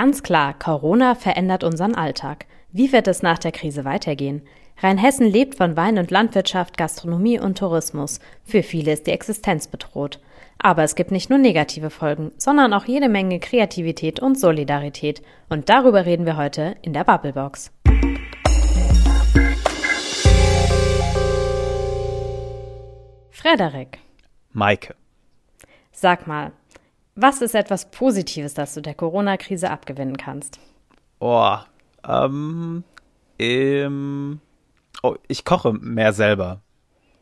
Ganz klar, Corona verändert unseren Alltag. Wie wird es nach der Krise weitergehen? Rheinhessen lebt von Wein- und Landwirtschaft, Gastronomie und Tourismus. Für viele ist die Existenz bedroht. Aber es gibt nicht nur negative Folgen, sondern auch jede Menge Kreativität und Solidarität. Und darüber reden wir heute in der Bubblebox. Frederik. Maike. Sag mal, was ist etwas Positives, das du der Corona-Krise abgewinnen kannst? Oh, ähm, ähm, oh, ich koche mehr selber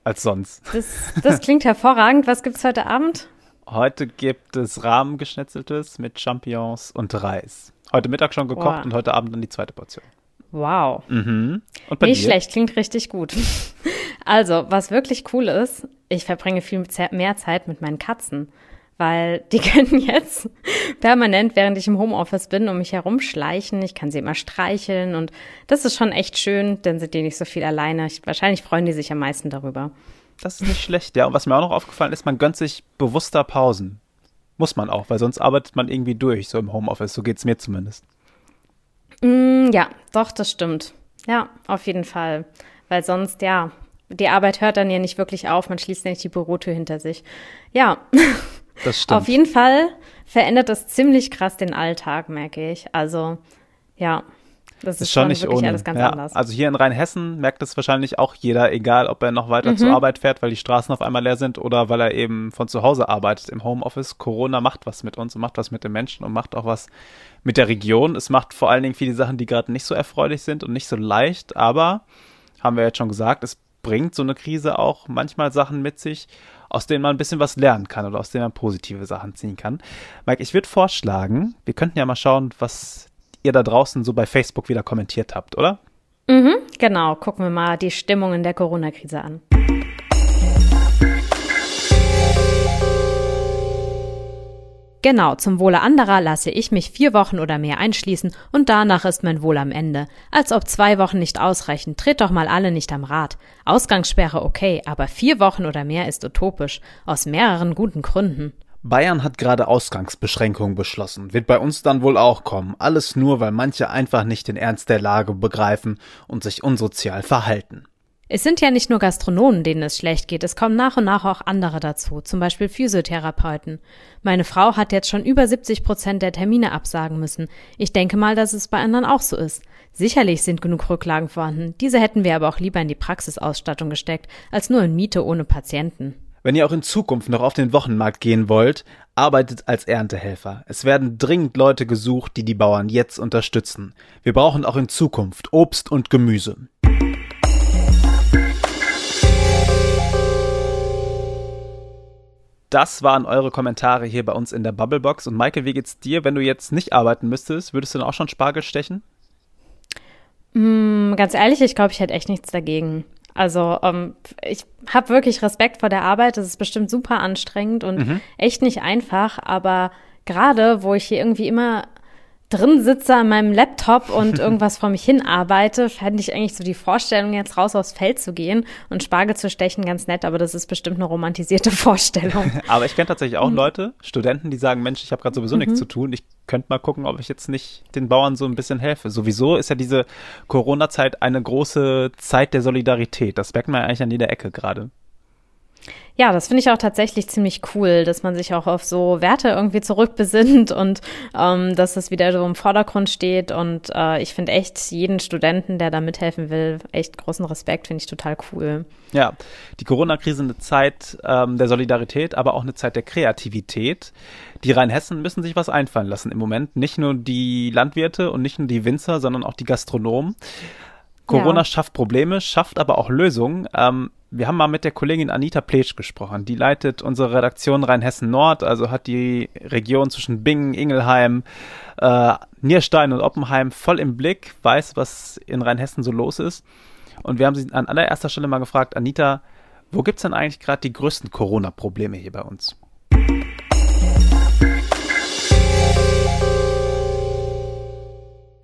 als sonst. Das, das klingt hervorragend. Was gibt's heute Abend? Heute gibt es Rahmengeschnetzeltes mit Champignons und Reis. Heute Mittag schon gekocht wow. und heute Abend dann die zweite Portion. Wow. Mhm. Nicht dir? schlecht, klingt richtig gut. Also, was wirklich cool ist, ich verbringe viel mehr Zeit mit meinen Katzen, weil die können jetzt permanent, während ich im Homeoffice bin, um mich herumschleichen. Ich kann sie immer streicheln und das ist schon echt schön, dann sind die nicht so viel alleine. Ich, wahrscheinlich freuen die sich am meisten darüber. Das ist nicht schlecht, ja. Und was mir auch noch aufgefallen ist, man gönnt sich bewusster Pausen. Muss man auch, weil sonst arbeitet man irgendwie durch, so im Homeoffice. So geht es mir zumindest. Mm, ja, doch, das stimmt. Ja, auf jeden Fall. Weil sonst, ja, die Arbeit hört dann ja nicht wirklich auf, man schließt ja nicht die Bürotür hinter sich. Ja. Das stimmt. Auf jeden Fall verändert das ziemlich krass den Alltag, merke ich. Also, ja. Das ist, ist schon, nicht wirklich ohne. alles ganz ja, anders. Also hier in Rheinhessen merkt es wahrscheinlich auch jeder, egal ob er noch weiter mhm. zur Arbeit fährt, weil die Straßen auf einmal leer sind oder weil er eben von zu Hause arbeitet im Homeoffice. Corona macht was mit uns und macht was mit den Menschen und macht auch was mit der Region. Es macht vor allen Dingen viele Sachen, die gerade nicht so erfreulich sind und nicht so leicht, aber haben wir jetzt schon gesagt, es bringt so eine Krise auch manchmal Sachen mit sich, aus denen man ein bisschen was lernen kann oder aus denen man positive Sachen ziehen kann. Mike, ich würde vorschlagen, wir könnten ja mal schauen, was ihr da draußen so bei Facebook wieder kommentiert habt, oder? Mhm, genau. Gucken wir mal die Stimmung in der Corona-Krise an. Genau, zum Wohle anderer lasse ich mich vier Wochen oder mehr einschließen und danach ist mein Wohl am Ende. Als ob zwei Wochen nicht ausreichen, tritt doch mal alle nicht am Rad. Ausgangssperre okay, aber vier Wochen oder mehr ist utopisch. Aus mehreren guten Gründen. Bayern hat gerade Ausgangsbeschränkungen beschlossen. Wird bei uns dann wohl auch kommen. Alles nur, weil manche einfach nicht den Ernst der Lage begreifen und sich unsozial verhalten. Es sind ja nicht nur Gastronomen, denen es schlecht geht, es kommen nach und nach auch andere dazu, zum Beispiel Physiotherapeuten. Meine Frau hat jetzt schon über 70 Prozent der Termine absagen müssen. Ich denke mal, dass es bei anderen auch so ist. Sicherlich sind genug Rücklagen vorhanden, diese hätten wir aber auch lieber in die Praxisausstattung gesteckt, als nur in Miete ohne Patienten. Wenn ihr auch in Zukunft noch auf den Wochenmarkt gehen wollt, arbeitet als Erntehelfer. Es werden dringend Leute gesucht, die die Bauern jetzt unterstützen. Wir brauchen auch in Zukunft Obst und Gemüse. Das waren eure Kommentare hier bei uns in der Bubblebox. Und Michael, wie geht's dir, wenn du jetzt nicht arbeiten müsstest? Würdest du dann auch schon Spargel stechen? Mm, ganz ehrlich, ich glaube, ich hätte echt nichts dagegen. Also ähm, ich habe wirklich Respekt vor der Arbeit. Das ist bestimmt super anstrengend und mhm. echt nicht einfach. Aber gerade, wo ich hier irgendwie immer drin sitze an meinem Laptop und irgendwas vor mich hin arbeite, fände ich eigentlich so die Vorstellung, jetzt raus aufs Feld zu gehen und Spargel zu stechen, ganz nett, aber das ist bestimmt eine romantisierte Vorstellung. aber ich kenne tatsächlich auch mhm. Leute, Studenten, die sagen, Mensch, ich habe gerade sowieso mhm. nichts zu tun, ich könnte mal gucken, ob ich jetzt nicht den Bauern so ein bisschen helfe. Sowieso ist ja diese Corona-Zeit eine große Zeit der Solidarität. Das merkt man ja eigentlich an jeder Ecke gerade. Ja, das finde ich auch tatsächlich ziemlich cool, dass man sich auch auf so Werte irgendwie zurückbesinnt und ähm, dass das wieder so im Vordergrund steht. Und äh, ich finde echt jeden Studenten, der da mithelfen will, echt großen Respekt, finde ich total cool. Ja, die Corona-Krise eine Zeit ähm, der Solidarität, aber auch eine Zeit der Kreativität. Die Rheinhessen müssen sich was einfallen lassen im Moment. Nicht nur die Landwirte und nicht nur die Winzer, sondern auch die Gastronomen. Corona ja. schafft Probleme, schafft aber auch Lösungen. Ähm, wir haben mal mit der Kollegin Anita Pletsch gesprochen. Die leitet unsere Redaktion Rheinhessen Nord, also hat die Region zwischen Bingen, Ingelheim, äh, Nierstein und Oppenheim voll im Blick, weiß, was in Rheinhessen so los ist. Und wir haben sie an allererster Stelle mal gefragt, Anita, wo gibt es denn eigentlich gerade die größten Corona-Probleme hier bei uns?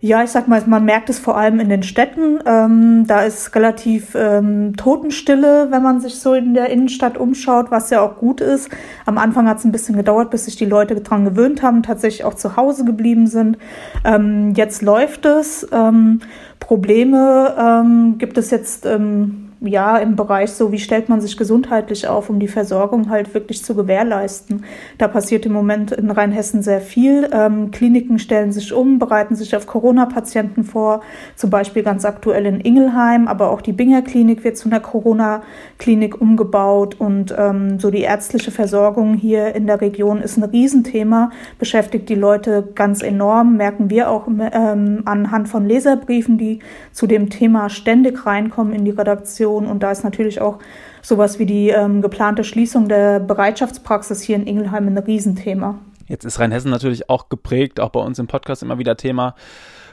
Ja, ich sag mal, man merkt es vor allem in den Städten. Ähm, da ist relativ ähm, Totenstille, wenn man sich so in der Innenstadt umschaut, was ja auch gut ist. Am Anfang hat es ein bisschen gedauert, bis sich die Leute dran gewöhnt haben, tatsächlich auch zu Hause geblieben sind. Ähm, jetzt läuft es. Ähm, Probleme ähm, gibt es jetzt ähm, ja, im Bereich so, wie stellt man sich gesundheitlich auf, um die Versorgung halt wirklich zu gewährleisten. Da passiert im Moment in Rheinhessen sehr viel. Ähm, Kliniken stellen sich um, bereiten sich auf Corona-Patienten vor, zum Beispiel ganz aktuell in Ingelheim, aber auch die Binger Klinik wird zu einer Corona-Klinik umgebaut und ähm, so die ärztliche Versorgung hier in der Region ist ein Riesenthema, beschäftigt die Leute ganz enorm, merken wir auch ähm, anhand von Leserbriefen, die zu dem Thema ständig reinkommen in die Redaktion Situation. Und da ist natürlich auch sowas wie die ähm, geplante Schließung der Bereitschaftspraxis hier in Ingelheim ein Riesenthema. Jetzt ist Rheinhessen natürlich auch geprägt, auch bei uns im Podcast immer wieder Thema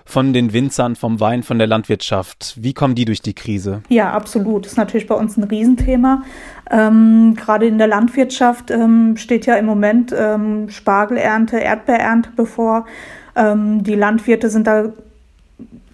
von den Winzern, vom Wein, von der Landwirtschaft. Wie kommen die durch die Krise? Ja, absolut. Das ist natürlich bei uns ein Riesenthema. Ähm, gerade in der Landwirtschaft ähm, steht ja im Moment ähm, Spargelernte, Erdbeerernte bevor. Ähm, die Landwirte sind da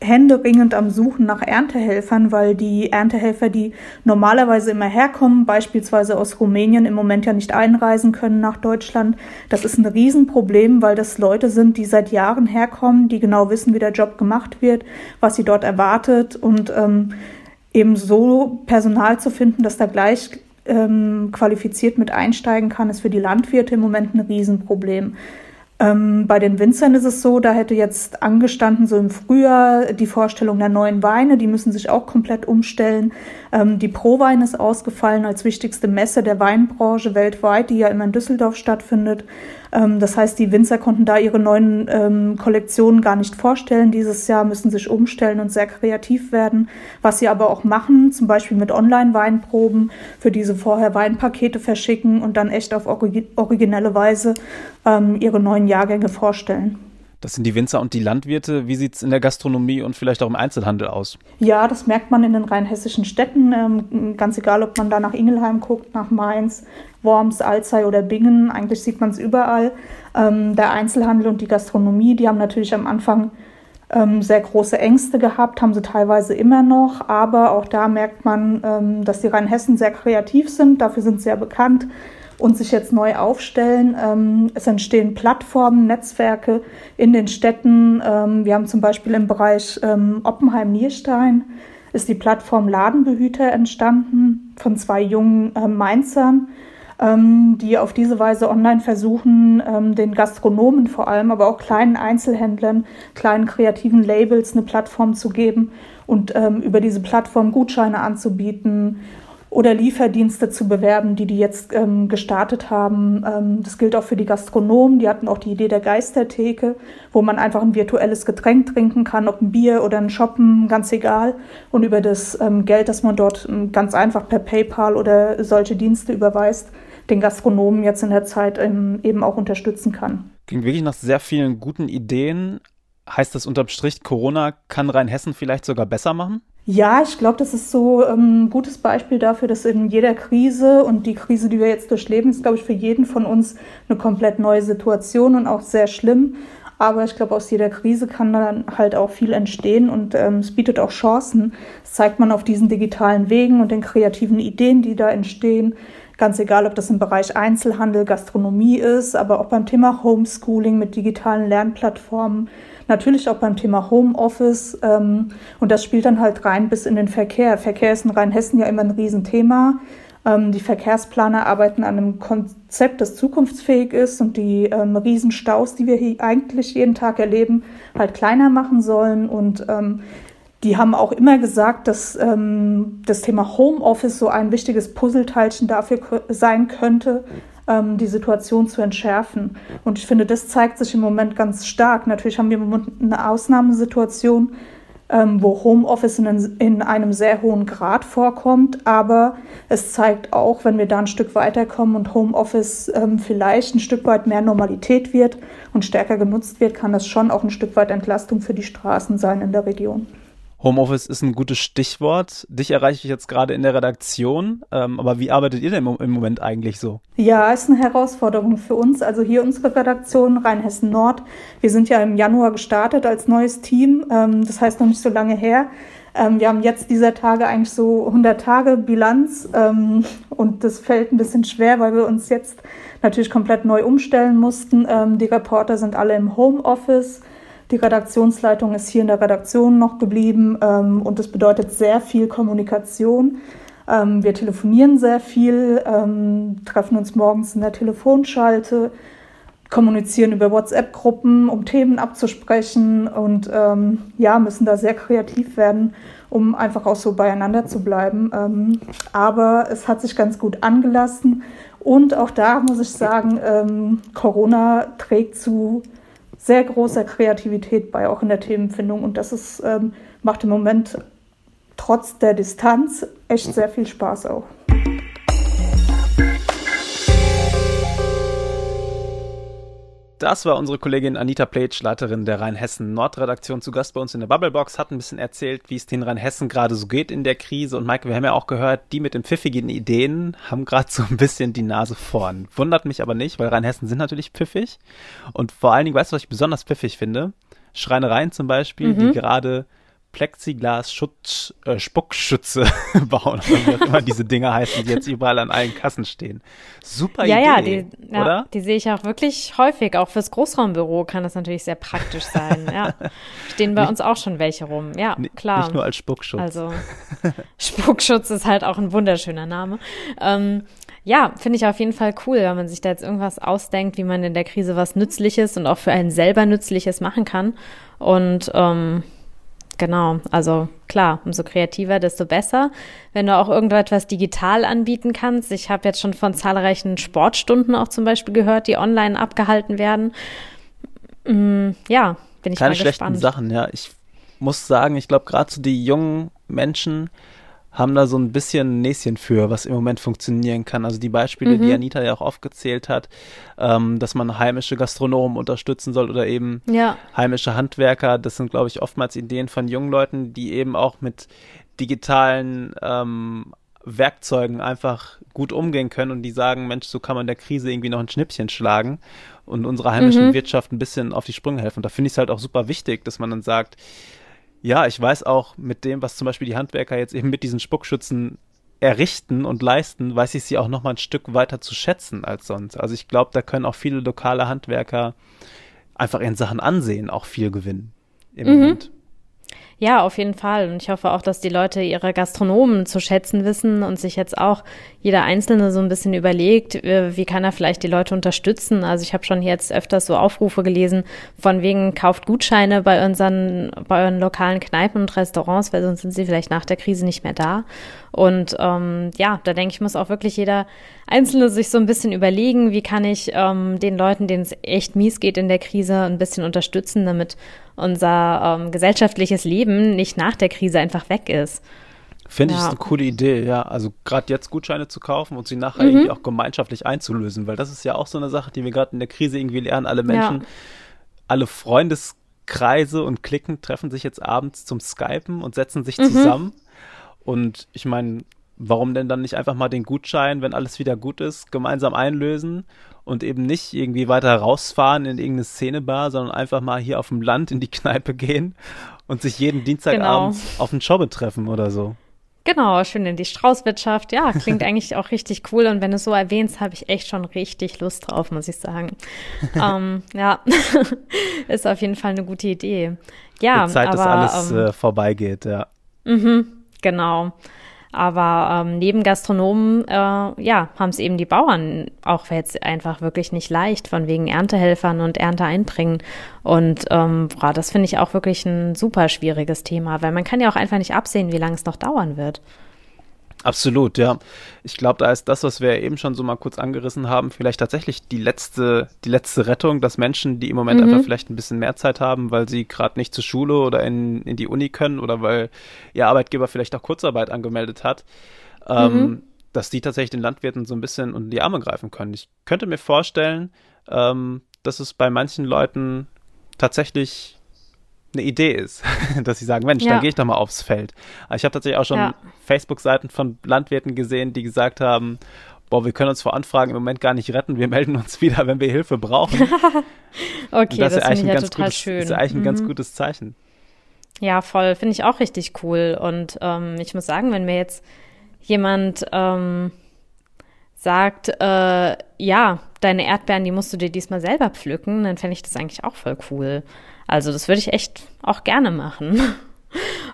händeringend am Suchen nach Erntehelfern, weil die Erntehelfer, die normalerweise immer herkommen, beispielsweise aus Rumänien, im Moment ja nicht einreisen können nach Deutschland. Das ist ein Riesenproblem, weil das Leute sind, die seit Jahren herkommen, die genau wissen, wie der Job gemacht wird, was sie dort erwartet und ähm, eben so Personal zu finden, dass da gleich ähm, qualifiziert mit einsteigen kann, ist für die Landwirte im Moment ein Riesenproblem. Ähm, bei den Winzern ist es so, da hätte jetzt angestanden, so im Frühjahr, die Vorstellung der neuen Weine, die müssen sich auch komplett umstellen. Ähm, die Pro-Wein ist ausgefallen als wichtigste Messe der Weinbranche weltweit, die ja immer in Düsseldorf stattfindet. Ähm, das heißt, die Winzer konnten da ihre neuen ähm, Kollektionen gar nicht vorstellen. Dieses Jahr müssen sich umstellen und sehr kreativ werden. Was sie aber auch machen, zum Beispiel mit Online-Weinproben, für diese vorher Weinpakete verschicken und dann echt auf originelle Weise ähm, ihre neuen Jahrgänge vorstellen. Das sind die Winzer und die Landwirte. Wie sieht es in der Gastronomie und vielleicht auch im Einzelhandel aus? Ja, das merkt man in den rheinhessischen Städten. Ähm, ganz egal, ob man da nach Ingelheim guckt, nach Mainz, Worms, Alzey oder Bingen. Eigentlich sieht man es überall. Ähm, der Einzelhandel und die Gastronomie, die haben natürlich am Anfang ähm, sehr große Ängste gehabt, haben sie teilweise immer noch. Aber auch da merkt man, dass die Rheinhessen sehr kreativ sind. Dafür sind sie ja bekannt und sich jetzt neu aufstellen. Ähm, es entstehen Plattformen, Netzwerke in den Städten. Ähm, wir haben zum Beispiel im Bereich ähm, Oppenheim-Nierstein ist die Plattform Ladenbehüter entstanden von zwei jungen Mainzern, die auf diese Weise online versuchen, den Gastronomen vor allem, aber auch kleinen Einzelhändlern, kleinen kreativen Labels eine Plattform zu geben und über diese Plattform Gutscheine anzubieten oder Lieferdienste zu bewerben, die die jetzt ähm, gestartet haben. Ähm, das gilt auch für die Gastronomen. Die hatten auch die Idee der Geistertheke, wo man einfach ein virtuelles Getränk trinken kann, ob ein Bier oder ein Shoppen, ganz egal. Und über das ähm, Geld, das man dort ähm, ganz einfach per PayPal oder solche Dienste überweist, den Gastronomen jetzt in der Zeit ähm, eben auch unterstützen kann. Klingt wirklich nach sehr vielen guten Ideen. Heißt das unterm Strich, Corona kann Rheinhessen vielleicht sogar besser machen? Ja, ich glaube, das ist so ein ähm, gutes Beispiel dafür, dass in jeder Krise und die Krise, die wir jetzt durchleben, ist, glaube ich, für jeden von uns eine komplett neue Situation und auch sehr schlimm. Aber ich glaube, aus jeder Krise kann dann halt auch viel entstehen und ähm, es bietet auch Chancen. Das zeigt man auf diesen digitalen Wegen und den kreativen Ideen, die da entstehen. Ganz egal, ob das im Bereich Einzelhandel, Gastronomie ist, aber auch beim Thema Homeschooling mit digitalen Lernplattformen Natürlich auch beim Thema Homeoffice. Ähm, und das spielt dann halt rein bis in den Verkehr. Verkehr ist in Rheinhessen ja immer ein Riesenthema. Ähm, die Verkehrsplaner arbeiten an einem Konzept, das zukunftsfähig ist und die ähm, Riesenstaus, die wir hier eigentlich jeden Tag erleben, halt kleiner machen sollen. Und ähm, die haben auch immer gesagt, dass ähm, das Thema Homeoffice so ein wichtiges Puzzleteilchen dafür sein könnte, ähm, die Situation zu entschärfen. Und ich finde, das zeigt sich im Moment ganz stark. Natürlich haben wir im Moment eine Ausnahmesituation, ähm, wo Homeoffice in, in, einem sehr hohen Grad vorkommt. Aber es zeigt auch, wenn wir da ein Stück weiterkommen und Homeoffice ähm, vielleicht ein Stück weit mehr Normalität wird und stärker genutzt wird, kann das schon auch ein Stück weit Entlastung für die Straßen sein in der Region. Homeoffice ist ein gutes Stichwort. Dich erreiche ich jetzt gerade in der Redaktion. Ähm, aber wie arbeitet ihr denn im Moment eigentlich so? Ja, ist eine Herausforderung für uns. Also hier unsere Redaktion Rheinhessen Nord. Wir sind ja im Januar gestartet als neues Team. Ähm, das heißt noch nicht so lange her. Ähm, wir haben jetzt dieser Tage eigentlich so 100 Tage Bilanz. Und das fällt ein bisschen schwer, weil wir uns jetzt natürlich komplett neu umstellen mussten. Die Reporter sind alle im Homeoffice. Die Redaktionsleitung ist hier in der Redaktion noch geblieben ähm, und das bedeutet sehr viel Kommunikation. Ähm, wir telefonieren sehr viel, ähm, treffen uns morgens in der Telefonschalte, kommunizieren über WhatsApp-Gruppen, um Themen abzusprechen und ähm, ja, müssen da sehr kreativ werden, um einfach auch so beieinander zu bleiben. Ähm, aber es hat sich ganz gut angelassen und auch da muss ich sagen, ähm, Corona trägt zu sehr großer Kreativität bei, auch in der Themenfindung. Und das ist, ähm, macht im Moment trotz der Distanz echt sehr viel Spaß auch. Das war unsere Kollegin Anita Pletsch, Leiterin der Rheinhessen-Nordredaktion, zu Gast bei uns in der Bubblebox, hat ein bisschen erzählt, wie es den Rheinhessen gerade so geht in der Krise. Und Maike, wir haben ja auch gehört, die mit den pfiffigen Ideen haben gerade so ein bisschen die Nase vorn. Wundert mich aber nicht, weil Rheinhessen sind natürlich pfiffig. Und vor allen Dingen, weißt du, was ich besonders pfiffig finde? Schreinereien zum Beispiel, mhm. die gerade Plexiglas-Schutz, äh, Spuckschütze bauen, wie auch immer diese Dinger heißen, die jetzt überall an allen Kassen stehen. Super ja, Idee, ja, die, ja, oder? Die sehe ich auch wirklich häufig. Auch fürs Großraumbüro kann das natürlich sehr praktisch sein. ja, stehen bei nicht, uns auch schon welche rum. Ja, klar. Nicht nur als Spuckschutz. Also Spuckschutz ist halt auch ein wunderschöner Name. Ähm, ja, finde ich auf jeden Fall cool, wenn man sich da jetzt irgendwas ausdenkt, wie man in der Krise was Nützliches und auch für einen selber Nützliches machen kann. Und ähm, Genau, also klar, umso kreativer, desto besser. Wenn du auch irgendetwas digital anbieten kannst. Ich habe jetzt schon von zahlreichen Sportstunden auch zum Beispiel gehört, die online abgehalten werden. Mm, ja, bin ich Keine mal schlechten gespannt. Sachen, ja. Ich muss sagen, ich glaube, gerade so die jungen Menschen, haben da so ein bisschen ein Näschen für, was im Moment funktionieren kann. Also die Beispiele, mhm. die Anita ja auch aufgezählt hat, ähm, dass man heimische Gastronomen unterstützen soll oder eben ja. heimische Handwerker, das sind, glaube ich, oftmals Ideen von jungen Leuten, die eben auch mit digitalen ähm, Werkzeugen einfach gut umgehen können und die sagen, Mensch, so kann man der Krise irgendwie noch ein Schnippchen schlagen und unserer heimischen mhm. Wirtschaft ein bisschen auf die Sprünge helfen. Und da finde ich es halt auch super wichtig, dass man dann sagt, ja, ich weiß auch mit dem, was zum Beispiel die Handwerker jetzt eben mit diesen Spuckschützen errichten und leisten, weiß ich sie auch noch mal ein Stück weiter zu schätzen als sonst. Also ich glaube, da können auch viele lokale Handwerker einfach in Sachen Ansehen auch viel gewinnen im mhm. Moment. Ja, auf jeden Fall. Und ich hoffe auch, dass die Leute ihre Gastronomen zu schätzen wissen und sich jetzt auch jeder Einzelne so ein bisschen überlegt, äh, wie kann er vielleicht die Leute unterstützen. Also ich habe schon jetzt öfters so Aufrufe gelesen, von wegen kauft Gutscheine bei unseren, bei euren lokalen Kneipen und Restaurants, weil sonst sind sie vielleicht nach der Krise nicht mehr da. Und ähm, ja, da denke ich, muss auch wirklich jeder Einzelne sich so ein bisschen überlegen, wie kann ich ähm, den Leuten, denen es echt mies geht in der Krise, ein bisschen unterstützen, damit unser ähm, gesellschaftliches Leben nicht nach der Krise einfach weg ist. Finde ja. ich eine coole Idee, ja. Also gerade jetzt Gutscheine zu kaufen und sie nachher mhm. irgendwie auch gemeinschaftlich einzulösen, weil das ist ja auch so eine Sache, die wir gerade in der Krise irgendwie lernen. Alle Menschen, ja. alle Freundeskreise und Klicken treffen sich jetzt abends zum Skypen und setzen sich mhm. zusammen und ich meine, warum denn dann nicht einfach mal den Gutschein, wenn alles wieder gut ist, gemeinsam einlösen und eben nicht irgendwie weiter rausfahren in irgendeine Szenebar, sondern einfach mal hier auf dem Land in die Kneipe gehen und sich jeden Dienstagabend genau. auf den Schobbe treffen oder so. Genau, schön in die Straußwirtschaft. Ja, klingt eigentlich auch richtig cool. Und wenn du es so erwähnst, habe ich echt schon richtig Lust drauf, muss ich sagen. ähm, ja, ist auf jeden Fall eine gute Idee. Ja, Die Zeit, aber, dass alles ähm, äh, vorbeigeht, ja. Mhm, Genau. Aber ähm, neben Gastronomen, äh, ja, haben es eben die Bauern auch jetzt einfach wirklich nicht leicht, von wegen Erntehelfern und Ernte einbringen. Und ähm, boah, das finde ich auch wirklich ein super schwieriges Thema, weil man kann ja auch einfach nicht absehen, wie lange es noch dauern wird. Absolut, ja. Ich glaube, da ist das, was wir eben schon so mal kurz angerissen haben, vielleicht tatsächlich die letzte, die letzte Rettung, dass Menschen, die im Moment mhm. einfach vielleicht ein bisschen mehr Zeit haben, weil sie gerade nicht zur Schule oder in, in die Uni können oder weil ihr Arbeitgeber vielleicht auch Kurzarbeit angemeldet hat, ähm, mhm. dass die tatsächlich den Landwirten so ein bisschen unter die Arme greifen können. Ich könnte mir vorstellen, ähm, dass es bei manchen Leuten tatsächlich eine Idee ist, dass sie sagen, Mensch, ja. dann gehe ich doch mal aufs Feld. ich habe tatsächlich auch schon ja. Facebook-Seiten von Landwirten gesehen, die gesagt haben, boah, wir können uns vor Anfragen im Moment gar nicht retten, wir melden uns wieder, wenn wir Hilfe brauchen. okay, das, das finde ich ja total gutes, schön. Das ist eigentlich ein mhm. ganz gutes Zeichen. Ja, voll, finde ich auch richtig cool. Und ähm, ich muss sagen, wenn mir jetzt jemand ähm, sagt, äh, ja, deine Erdbeeren, die musst du dir diesmal selber pflücken, dann fände ich das eigentlich auch voll cool. Also das würde ich echt auch gerne machen.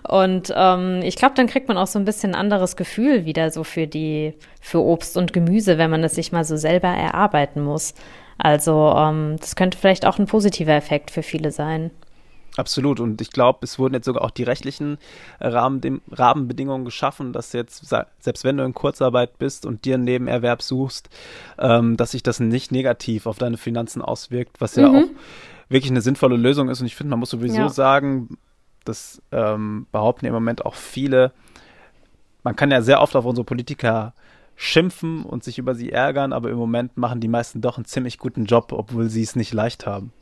Und ähm, ich glaube, dann kriegt man auch so ein bisschen ein anderes Gefühl wieder so für die, für Obst und Gemüse, wenn man es sich mal so selber erarbeiten muss. Also ähm, das könnte vielleicht auch ein positiver Effekt für viele sein. Absolut. Und ich glaube, es wurden jetzt sogar auch die rechtlichen Rahmen, Rahmenbedingungen geschaffen, dass jetzt, selbst wenn du in Kurzarbeit bist und dir einen Nebenerwerb suchst, ähm, dass sich das nicht negativ auf deine Finanzen auswirkt, was ja mhm. auch wirklich eine sinnvolle Lösung ist. Und ich finde, man muss sowieso ja. sagen, das ähm, behaupten im Moment auch viele. Man kann ja sehr oft auf unsere Politiker schimpfen und sich über sie ärgern, aber im Moment machen die meisten doch einen ziemlich guten Job, obwohl sie es nicht leicht haben.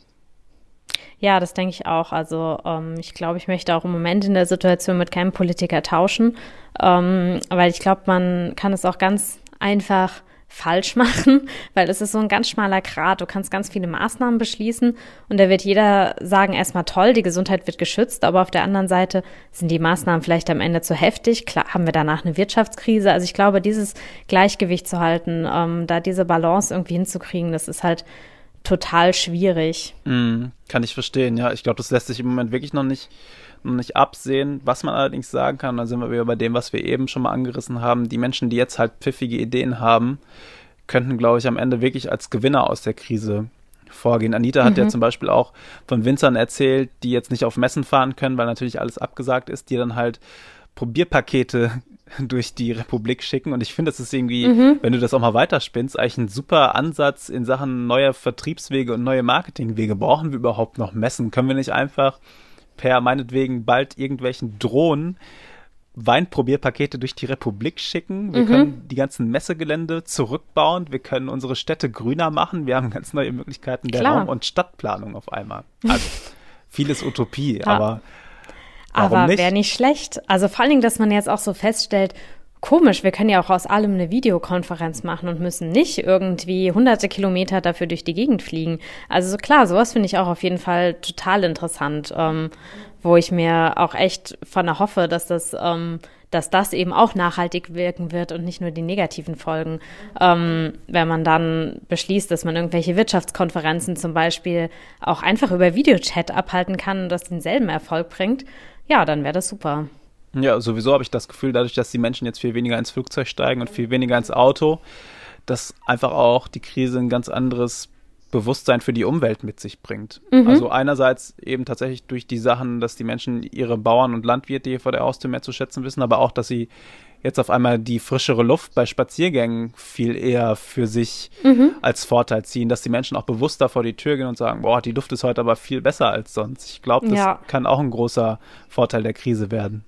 Ja, das denke ich auch. Also ähm, ich glaube, ich möchte auch im Moment in der Situation mit keinem Politiker tauschen, ähm, weil ich glaube, man kann es auch ganz einfach falsch machen, weil es ist so ein ganz schmaler Grat. Du kannst ganz viele Maßnahmen beschließen und da wird jeder sagen, erstmal toll, die Gesundheit wird geschützt, aber auf der anderen Seite sind die Maßnahmen vielleicht am Ende zu heftig. Klar haben wir danach eine Wirtschaftskrise. Also ich glaube, dieses Gleichgewicht zu halten, ähm, da diese Balance irgendwie hinzukriegen, das ist halt total schwierig. Mm, kann ich verstehen, ja. Ich glaube, das lässt sich im Moment wirklich noch nicht noch nicht absehen. Was man allerdings sagen kann, da sind wir wieder bei dem, was wir eben schon mal angerissen haben, die Menschen, die jetzt halt pfiffige Ideen haben, könnten, glaube ich, am Ende wirklich als Gewinner aus der Krise vorgehen. Anita hat mhm. ja zum Beispiel auch von Winzern erzählt, die jetzt nicht auf Messen fahren können, weil natürlich alles abgesagt ist, die dann halt Probierpakete durch die Republik schicken. Und ich finde, das ist irgendwie, mhm. wenn du das auch mal weiterspinnst, eigentlich ein super Ansatz in Sachen neuer Vertriebswege und neue Marketingwege. Brauchen wir überhaupt noch Messen? Können wir nicht einfach per meinetwegen bald irgendwelchen Drohnen Weinprobierpakete durch die Republik schicken. Wir mhm. können die ganzen Messegelände zurückbauen. Wir können unsere Städte grüner machen. Wir haben ganz neue Möglichkeiten der Klar. Raum- und Stadtplanung auf einmal. Also vieles Utopie, ja. aber aber wäre nicht schlecht. Also vor allen Dingen, dass man jetzt auch so feststellt, komisch, wir können ja auch aus allem eine Videokonferenz machen und müssen nicht irgendwie hunderte Kilometer dafür durch die Gegend fliegen. Also klar, sowas finde ich auch auf jeden Fall total interessant, ähm, wo ich mir auch echt von erhoffe, dass das, ähm, dass das eben auch nachhaltig wirken wird und nicht nur die negativen Folgen. Ähm, wenn man dann beschließt, dass man irgendwelche Wirtschaftskonferenzen zum Beispiel auch einfach über Videochat abhalten kann und das denselben Erfolg bringt, ja, dann wäre das super. Ja, sowieso habe ich das Gefühl, dadurch, dass die Menschen jetzt viel weniger ins Flugzeug steigen und viel weniger ins Auto, dass einfach auch die Krise ein ganz anderes Bewusstsein für die Umwelt mit sich bringt. Mhm. Also einerseits eben tatsächlich durch die Sachen, dass die Menschen ihre Bauern und Landwirte hier vor der Haustür mehr zu schätzen wissen, aber auch, dass sie jetzt auf einmal die frischere Luft bei Spaziergängen viel eher für sich mhm. als Vorteil ziehen, dass die Menschen auch bewusster vor die Tür gehen und sagen, boah, die Luft ist heute aber viel besser als sonst. Ich glaube, das ja. kann auch ein großer Vorteil der Krise werden.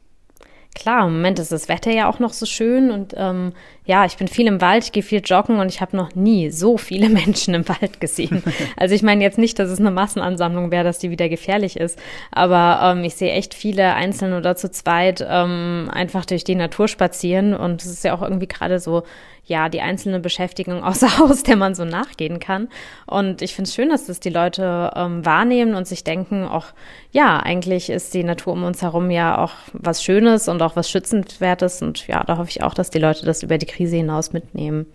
Klar, im Moment ist das Wetter ja auch noch so schön und ähm, ja, ich bin viel im Wald, ich gehe viel joggen und ich habe noch nie so viele Menschen im Wald gesehen. Also ich meine jetzt nicht, dass es eine Massenansammlung wäre, dass die wieder gefährlich ist, aber ähm, ich sehe echt viele einzeln oder zu zweit ähm, einfach durch die Natur spazieren und es ist ja auch irgendwie gerade so ja, die einzelne Beschäftigung außer Haus, der man so nachgehen kann. Und ich finde es schön, dass das die Leute ähm, wahrnehmen und sich denken, auch ja, eigentlich ist die Natur um uns herum ja auch was Schönes und auch was Schützenswertes. Und ja, da hoffe ich auch, dass die Leute das über die Krise hinaus mitnehmen.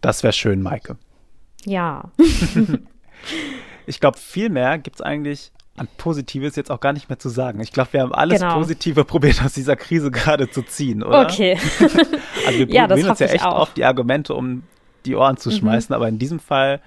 Das wäre schön, Maike. Ja. ich glaube, viel mehr gibt es eigentlich an Positives jetzt auch gar nicht mehr zu sagen. Ich glaube, wir haben alles genau. Positive probiert aus dieser Krise gerade zu ziehen, oder? Okay. also wir ja, probieren uns ja echt oft die Argumente um die Ohren zu mhm. schmeißen, aber in diesem Fall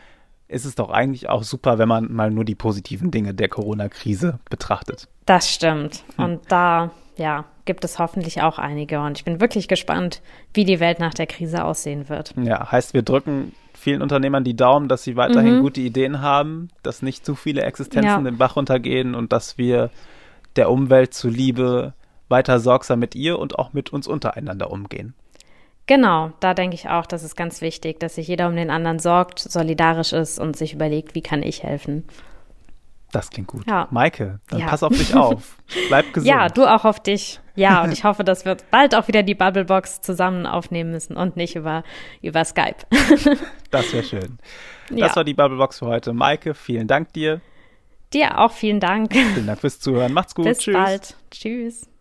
ist es doch eigentlich auch super, wenn man mal nur die positiven Dinge der Corona-Krise betrachtet. Das stimmt. Hm. Und da, ja, gibt es hoffentlich auch einige. Und ich bin wirklich gespannt, wie die Welt nach der Krise aussehen wird. Ja, heißt, wir drücken vielen Unternehmern die Daumen, dass sie weiterhin mhm. gute Ideen haben, dass nicht zu viele Existenzen ja. den Bach runtergehen und dass wir der Umwelt zuliebe weiter sorgsam mit ihr und auch mit uns untereinander umgehen. Genau, da denke ich auch, das ist ganz wichtig, dass sich jeder um den anderen sorgt, solidarisch ist und sich überlegt, wie kann ich helfen. Das klingt gut. Ja. Maike, dann ja. pass auf dich auf. Bleib gesund. Ja, du auch auf dich. Ja, und ich hoffe, dass wir bald auch wieder die Bubblebox zusammen aufnehmen müssen und nicht über, über Skype. das wäre schön. Das ja. war die Bubblebox für heute. Maike, vielen Dank dir. Dir auch vielen Dank. Vielen Dank fürs Zuhören. Macht's gut. Bis Tschüss. bald. Tschüss.